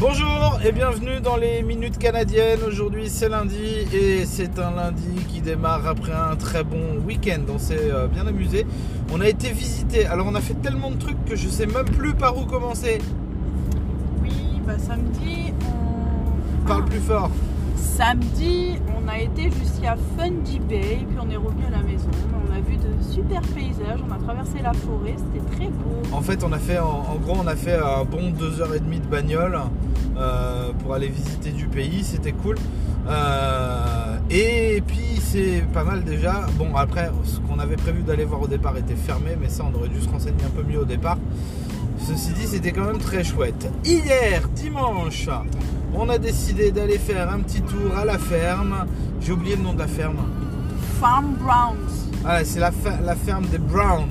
Bonjour et bienvenue dans les minutes canadiennes. Aujourd'hui c'est lundi et c'est un lundi qui démarre après un très bon week-end. On s'est euh, bien amusé. On a été visité. Alors on a fait tellement de trucs que je sais même plus par où commencer. Oui, bah samedi, on... Parle Ah, plus fort. Samedi, on a été jusqu'à Fundy Bay, puis on est revenu à la maison. On a vu de super paysages, on a traversé la forêt, c'était très beau. En fait on a fait en, gros on a fait un bon 2h30 de bagnole euh, pour aller visiter du pays. C'était cool. Euh, et puis c'est pas mal déjà. Bon après ce qu'on avait prévu d'aller voir au départ était fermé, mais ça on aurait dû se renseigner un peu mieux au départ. Ceci dit, c'était quand même très chouette. Hier, dimanche, on a décidé d'aller faire un petit tour à la ferme. J'ai oublié le nom de la ferme. Farm Browns. Ah, c'est la, fer- la ferme des Brown.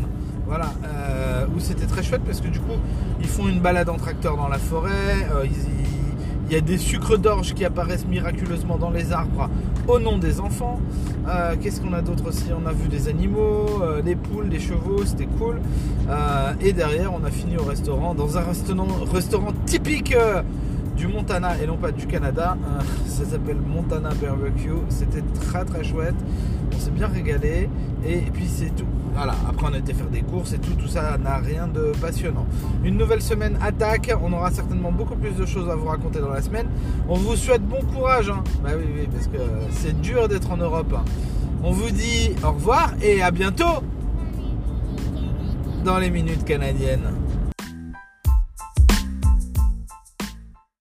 Voilà, euh, où c'était très chouette parce que du coup, ils font une balade en tracteur dans la forêt. euh, ils- il y a des sucres d'orge qui apparaissent miraculeusement dans les arbres au nom des enfants. Euh, Qu'est-ce qu'on a d'autre aussi? On a vu des animaux, euh, des poules, des chevaux, c'était cool. Euh, et derrière, on a fini au restaurant, dans un restaurant, typique euh, du Montana et non pas du Canada. Euh, ça s'appelle Montana Barbecue. C'était très très chouette. On s'est bien régalé. Et, puis c'est tout. Voilà, après on a été faire des courses et tout, tout ça n'a rien de passionnant. Une nouvelle semaine attaque, on aura certainement beaucoup plus de choses à vous raconter dans la semaine. On vous souhaite bon courage, hein. bah oui, oui, parce que c'est dur d'être en Europe. hein. On vous dit au revoir et à bientôt dans les minutes canadiennes.